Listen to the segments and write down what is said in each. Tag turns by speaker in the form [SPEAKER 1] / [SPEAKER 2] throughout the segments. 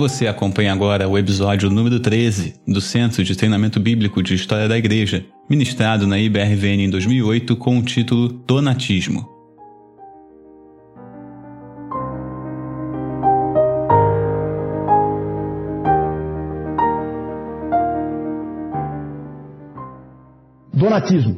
[SPEAKER 1] Você acompanha agora o episódio número 13 do Centro de Treinamento Bíblico de História da Igreja, ministrado na IBRVN em 2008 com o título Donatismo.
[SPEAKER 2] Donatismo.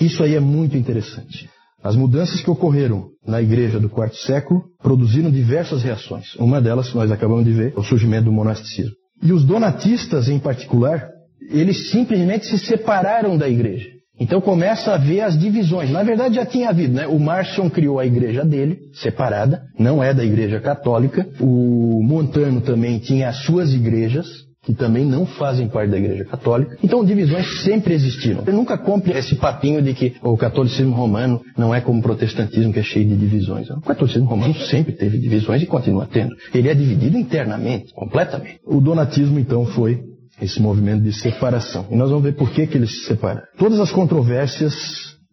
[SPEAKER 2] Isso aí é muito interessante. As mudanças que ocorreram na igreja do quarto século produziram diversas reações. Uma delas, nós acabamos de ver, o surgimento do monasticismo. E os donatistas, em particular, eles simplesmente se separaram da igreja. Então começa a haver as divisões. Na verdade já tinha havido, né? O Marcion criou a igreja dele, separada, não é da igreja católica. O Montano também tinha as suas igrejas, que também não fazem parte da Igreja Católica. Então, divisões sempre existiram. Eu nunca compre esse papinho de que o catolicismo romano não é como o protestantismo, que é cheio de divisões. O catolicismo romano sempre teve divisões e continua tendo. Ele é dividido internamente, completamente. O donatismo, então, foi esse movimento de separação. E nós vamos ver por que, que eles se separaram. Todas as controvérsias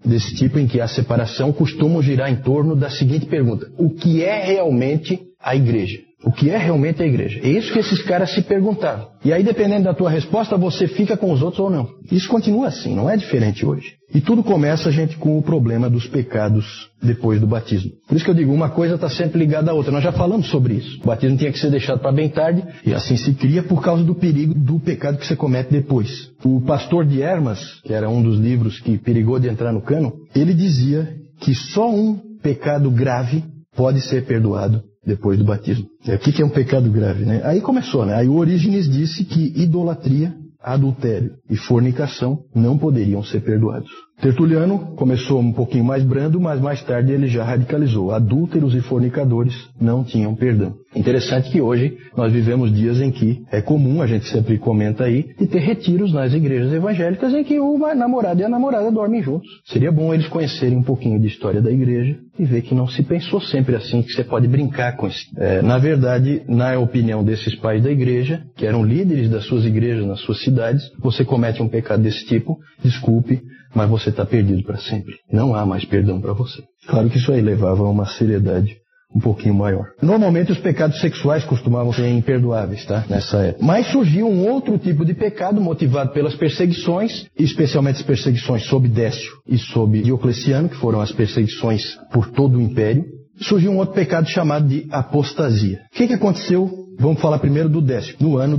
[SPEAKER 2] desse tipo em que há separação costumam girar em torno da seguinte pergunta: o que é realmente a igreja? O que é realmente a igreja? É isso que esses caras se perguntavam. E aí, dependendo da tua resposta, você fica com os outros ou não. Isso continua assim, não é diferente hoje. E tudo começa, gente, com o problema dos pecados depois do batismo. Por isso que eu digo, uma coisa está sempre ligada à outra. Nós já falamos sobre isso. O batismo tinha que ser deixado para bem tarde, e assim se cria por causa do perigo do pecado que você comete depois. O pastor de Hermas, que era um dos livros que perigou de entrar no cano, ele dizia que só um pecado grave pode ser perdoado depois do batismo. É, o que é um pecado grave, né? Aí começou, né? Aí o Orígenes disse que idolatria, adultério e fornicação não poderiam ser perdoados. Tertuliano começou um pouquinho mais brando, mas mais tarde ele já radicalizou. Adúlteros e fornicadores não tinham perdão. Interessante que hoje nós vivemos dias em que é comum, a gente sempre comenta aí, de ter retiros nas igrejas evangélicas em que o namorado e a namorada dormem juntos. Seria bom eles conhecerem um pouquinho de história da igreja e ver que não se pensou sempre assim, que você pode brincar com isso. É, na verdade, na opinião desses pais da igreja, que eram líderes das suas igrejas nas suas cidades, você comete um pecado desse tipo, desculpe, mas você está perdido para sempre. Não há mais perdão para você. Claro que isso aí levava a uma seriedade um pouquinho maior. Normalmente os pecados sexuais costumavam ser imperdoáveis, tá? Nessa época. Mas surgiu um outro tipo de pecado motivado pelas perseguições, especialmente as perseguições sob Décio e sob Diocleciano, que foram as perseguições por todo o império. Surgiu um outro pecado chamado de apostasia. O que, que aconteceu? Vamos falar primeiro do Décio, no ano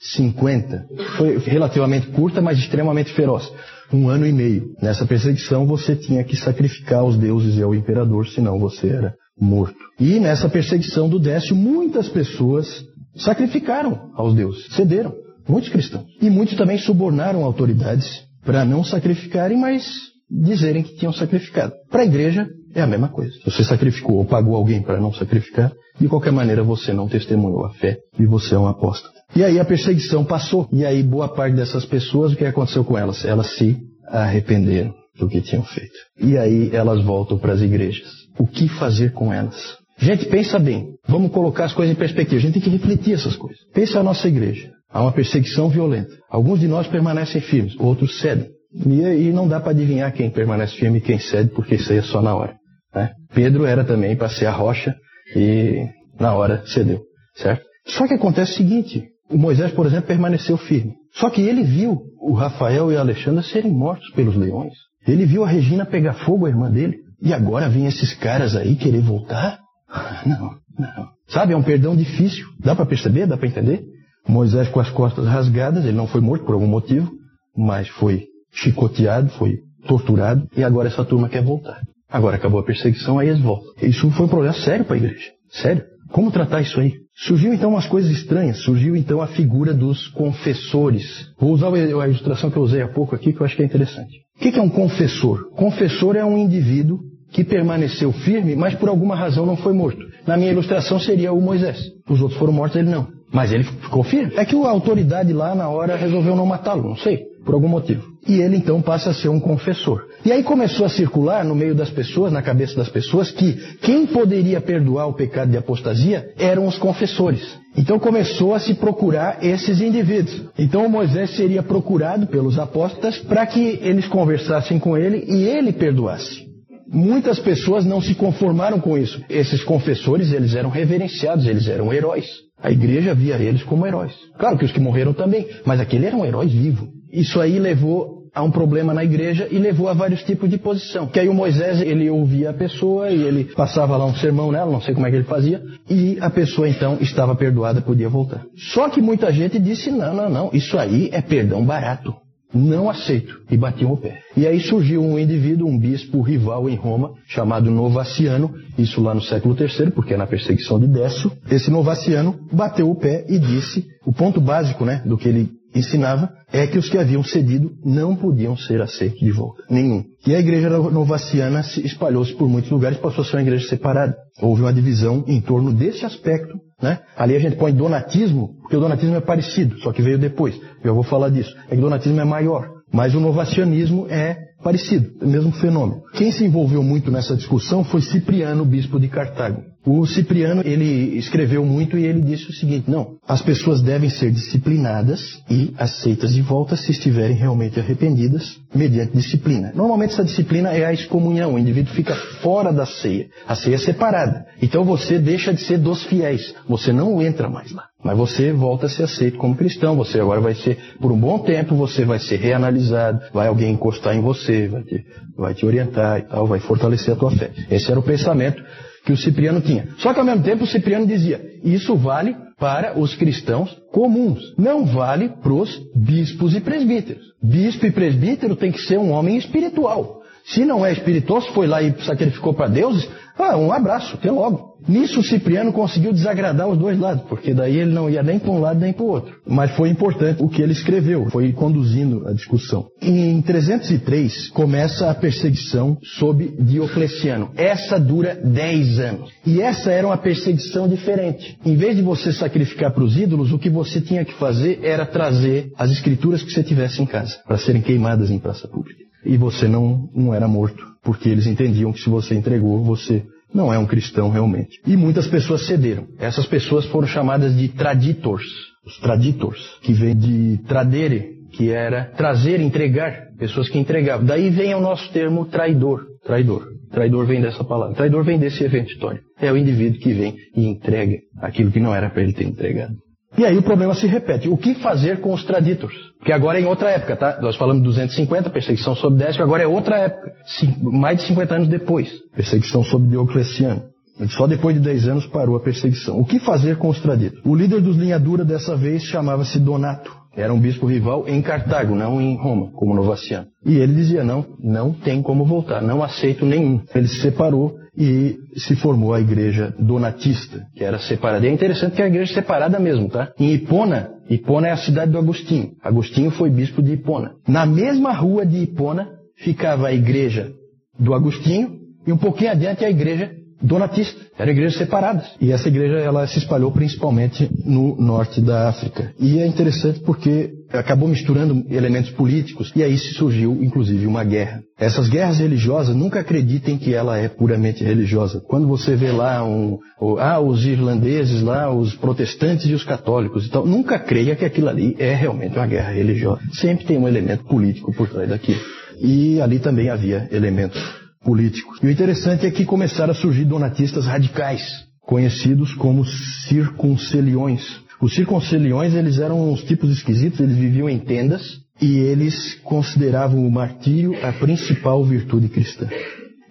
[SPEAKER 2] 250. Foi relativamente curta, mas extremamente feroz um ano e meio. Nessa perseguição você tinha que sacrificar aos deuses e ao imperador, senão você era morto. E nessa perseguição do Décio, muitas pessoas sacrificaram aos deuses, cederam. Muitos cristãos. E muitos também subornaram autoridades para não sacrificarem, mas dizerem que tinham sacrificado. Para a igreja é a mesma coisa. Você sacrificou ou pagou alguém para não sacrificar, de qualquer maneira você não testemunhou a fé e você é um apóstolo. E aí a perseguição passou. E aí boa parte dessas pessoas, o que aconteceu com elas? Elas se arrependeram do que tinham feito. E aí elas voltam para as igrejas. O que fazer com elas? Gente, pensa bem. Vamos colocar as coisas em perspectiva. A gente tem que refletir essas coisas. Pensa a nossa igreja. Há uma perseguição violenta. Alguns de nós permanecem firmes, outros cedem. E, e não dá para adivinhar quem permanece firme e quem cede, porque isso aí é só na hora. Né? Pedro era também para ser a rocha e na hora cedeu, certo? Só que acontece o seguinte: o Moisés, por exemplo, permaneceu firme. Só que ele viu o Rafael e a Alexandra serem mortos pelos leões. Ele viu a Regina pegar fogo, a irmã dele. E agora vem esses caras aí querer voltar? Não, não. Sabe, é um perdão difícil. Dá para perceber? Dá para entender? Moisés com as costas rasgadas, ele não foi morto por algum motivo, mas foi chicoteado, foi torturado, e agora essa turma quer voltar. Agora acabou a perseguição, aí eles voltam. Isso foi um problema sério para a igreja. Sério. Como tratar isso aí? Surgiu então umas coisas estranhas, surgiu então a figura dos confessores. Vou usar a ilustração que eu usei há pouco aqui, que eu acho que é interessante. O que é um confessor? Confessor é um indivíduo que permaneceu firme, mas por alguma razão não foi morto. Na minha ilustração seria o Moisés. Os outros foram mortos, ele não. Mas ele ficou firme. É que a autoridade lá na hora resolveu não matá-lo, não sei, por algum motivo. E ele então passa a ser um confessor. E aí começou a circular no meio das pessoas, na cabeça das pessoas, que quem poderia perdoar o pecado de apostasia eram os confessores. Então começou a se procurar esses indivíduos. Então Moisés seria procurado pelos apóstolos para que eles conversassem com ele e ele perdoasse. Muitas pessoas não se conformaram com isso. Esses confessores, eles eram reverenciados, eles eram heróis. A igreja via eles como heróis. Claro que os que morreram também, mas aquele era um herói vivo. Isso aí levou a um problema na igreja e levou a vários tipos de posição. Que aí o Moisés, ele ouvia a pessoa e ele passava lá um sermão nela, não sei como é que ele fazia, e a pessoa então estava perdoada, podia voltar. Só que muita gente disse, não, não, não, isso aí é perdão barato. Não aceito. E batiam o pé. E aí surgiu um indivíduo, um bispo rival em Roma, chamado Novaciano, isso lá no século III, porque é na perseguição de Décio. Esse Novaciano bateu o pé e disse, o ponto básico né, do que ele ensinava é que os que haviam cedido não podiam ser aceitos de volta. Nenhum. E a igreja novaciana se espalhou-se por muitos lugares, passou a ser uma igreja separada. Houve uma divisão em torno desse aspecto. Né? Ali a gente põe donatismo, porque o donatismo é parecido, só que veio depois. Eu vou falar disso. É que o donatismo é maior. Mas o novacianismo é parecido, é o mesmo fenômeno. Quem se envolveu muito nessa discussão foi Cipriano, bispo de Cartago. O Cipriano, ele escreveu muito e ele disse o seguinte, não, as pessoas devem ser disciplinadas e aceitas de volta se estiverem realmente arrependidas mediante disciplina. Normalmente essa disciplina é a excomunhão, o indivíduo fica fora da ceia. A ceia é separada. Então você deixa de ser dos fiéis, você não entra mais lá. Mas você volta a ser aceito como cristão, você agora vai ser, por um bom tempo, você vai ser reanalisado, vai alguém encostar em você, vai te, vai te orientar e tal, vai fortalecer a tua fé. Esse era o pensamento que o Cipriano tinha. Só que ao mesmo tempo o Cipriano dizia: isso vale para os cristãos comuns, não vale para os bispos e presbíteros. Bispo e presbítero tem que ser um homem espiritual. Se não é espirituoso, foi lá e sacrificou para deuses, ah, um abraço, até logo. Nisso Cipriano conseguiu desagradar os dois lados, porque daí ele não ia nem para um lado nem para o outro. Mas foi importante o que ele escreveu, foi conduzindo a discussão. Em 303 começa a perseguição sob Diocleciano. Essa dura 10 anos. E essa era uma perseguição diferente. Em vez de você sacrificar para os ídolos, o que você tinha que fazer era trazer as escrituras que você tivesse em casa, para serem queimadas em praça pública. E você não, não era morto, porque eles entendiam que se você entregou, você não é um cristão realmente. E muitas pessoas cederam. Essas pessoas foram chamadas de traditors. Os traditors, que vem de tradere, que era trazer, entregar. Pessoas que entregavam. Daí vem o nosso termo traidor. Traidor. Traidor vem dessa palavra. Traidor vem desse evento histórico. É o indivíduo que vem e entrega aquilo que não era para ele ter entregado. E aí o problema se repete. O que fazer com os traditors? Porque agora é em outra época, tá? Nós falamos de 250, perseguição sobre Décio, agora é outra época. Mais de 50 anos depois. Perseguição sobre Diocleciano. Só depois de 10 anos parou a perseguição. O que fazer com os traditors? O líder dos linhadura dessa vez chamava-se Donato. Era um bispo rival em Cartago, não em Roma, como Novaciano. E ele dizia, não, não tem como voltar, não aceito nenhum. Ele se separou e se formou a igreja donatista, que era separada. E é interessante que é a igreja separada mesmo, tá? Em Hipona, Hipona é a cidade do Agostinho. Agostinho foi bispo de Hipona. Na mesma rua de Hipona ficava a igreja do Agostinho e um pouquinho adiante a igreja donatista. Eram igrejas separadas. E essa igreja ela se espalhou principalmente no norte da África. E é interessante porque acabou misturando elementos políticos e aí se surgiu inclusive uma guerra. Essas guerras religiosas nunca acreditem que ela é puramente religiosa. Quando você vê lá um, ah, os irlandeses lá, os protestantes e os católicos e tal, nunca creia que aquilo ali é realmente uma guerra religiosa. Sempre tem um elemento político por trás daquilo. E ali também havia elementos políticos. E o interessante é que começaram a surgir donatistas radicais, conhecidos como circunceliões. Os circunceliões, eles eram uns tipos esquisitos, eles viviam em tendas e eles consideravam o martírio a principal virtude cristã.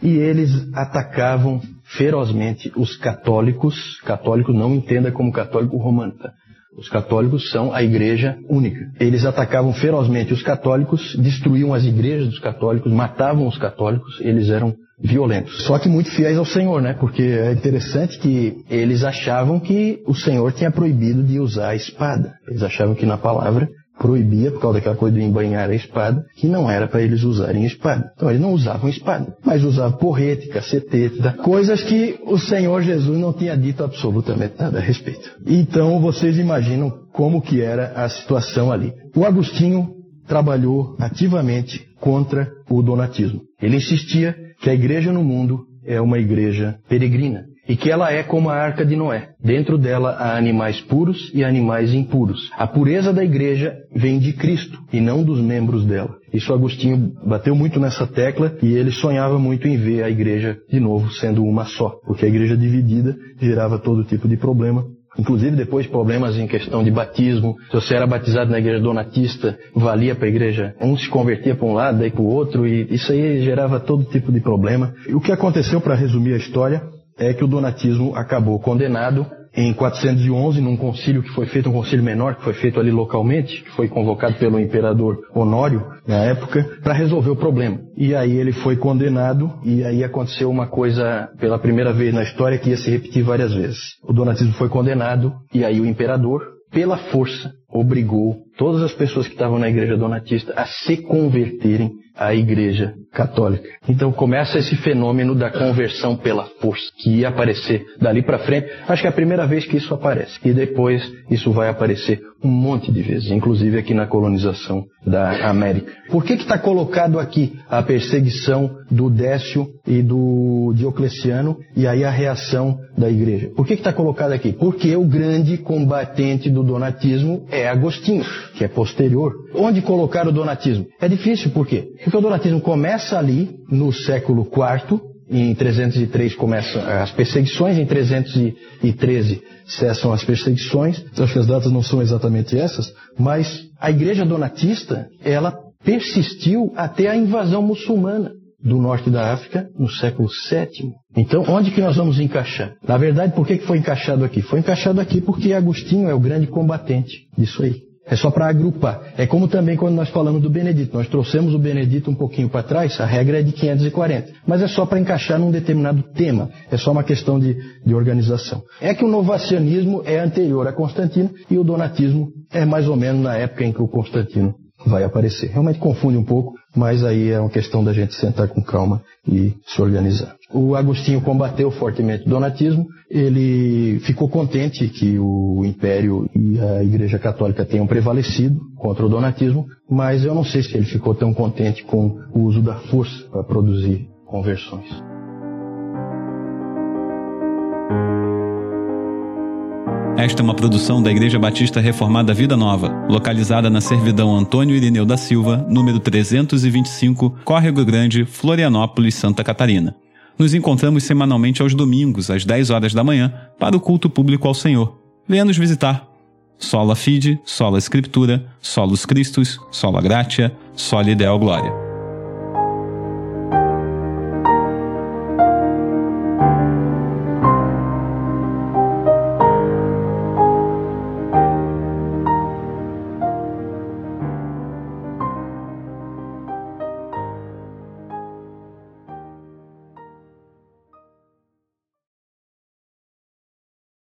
[SPEAKER 2] E eles atacavam ferozmente os católicos, católico não entenda como católico romano? Os católicos são a igreja única. Eles atacavam ferozmente os católicos, destruíam as igrejas dos católicos, matavam os católicos, eles eram violentos. Só que muito fiéis ao Senhor, né? Porque é interessante que eles achavam que o Senhor tinha proibido de usar a espada. Eles achavam que na palavra proibia, por causa daquela coisa de embanhar a espada, que não era para eles usarem espada. Então eles não usavam espada, mas usavam porrete, cacetete, coisas que o Senhor Jesus não tinha dito absolutamente nada a respeito. Então vocês imaginam como que era a situação ali. O Agostinho trabalhou ativamente contra o donatismo. Ele insistia que a igreja no mundo é uma igreja peregrina e que ela é como a arca de Noé. Dentro dela há animais puros e animais impuros. A pureza da igreja vem de Cristo e não dos membros dela. Isso Agostinho bateu muito nessa tecla e ele sonhava muito em ver a igreja de novo sendo uma só, porque a igreja dividida gerava todo tipo de problema inclusive depois problemas em questão de batismo. Se você era batizado na igreja donatista, valia para a igreja, um se convertia para um lado, daí para o outro, e isso aí gerava todo tipo de problema. E o que aconteceu, para resumir a história, é que o donatismo acabou condenado em 411, num concílio que foi feito, um concílio menor que foi feito ali localmente, que foi convocado pelo imperador Honório na época, para resolver o problema. E aí ele foi condenado e aí aconteceu uma coisa pela primeira vez na história que ia se repetir várias vezes. O donatismo foi condenado e aí o imperador, pela força, obrigou todas as pessoas que estavam na igreja donatista a se converterem à igreja católica. Então começa esse fenômeno da conversão pela força, que ia aparecer dali para frente. Acho que é a primeira vez que isso aparece. E depois isso vai aparecer um monte de vezes, inclusive aqui na colonização da América. Por que está colocado aqui a perseguição do Décio e do Diocleciano e aí a reação da igreja? Por que está colocado aqui? Porque o grande combatente do donatismo é Agostinho, que é posterior. Onde colocar o donatismo? É difícil, por quê? Porque o donatismo começa ali no século IV, em 303 começam as perseguições, em 313 cessam as perseguições. Acho que as datas não são exatamente essas, mas a igreja donatista, ela persistiu até a invasão muçulmana do norte da África no século VII. Então, onde que nós vamos encaixar? Na verdade, por que foi encaixado aqui? Foi encaixado aqui porque Agostinho é o grande combatente disso aí. É só para agrupar. É como também quando nós falamos do Benedito. Nós trouxemos o Benedito um pouquinho para trás, a regra é de 540. Mas é só para encaixar num determinado tema. É só uma questão de, de organização. É que o novacianismo é anterior a Constantino e o donatismo é mais ou menos na época em que o Constantino vai aparecer. Realmente confunde um pouco, mas aí é uma questão da gente sentar com calma e se organizar. O Agostinho combateu fortemente o donatismo, ele ficou contente que o Império e a Igreja Católica tenham prevalecido contra o donatismo, mas eu não sei se ele ficou tão contente com o uso da força para produzir conversões.
[SPEAKER 1] Esta é uma produção da Igreja Batista Reformada Vida Nova, localizada na Servidão Antônio Irineu da Silva, número 325, Córrego Grande, Florianópolis, Santa Catarina. Nos encontramos semanalmente aos domingos, às 10 horas da manhã, para o culto público ao Senhor. Venha nos visitar. Sola Fide, Sola Escritura, Solus Christus, Sola Gratia, Soli Deo Glória.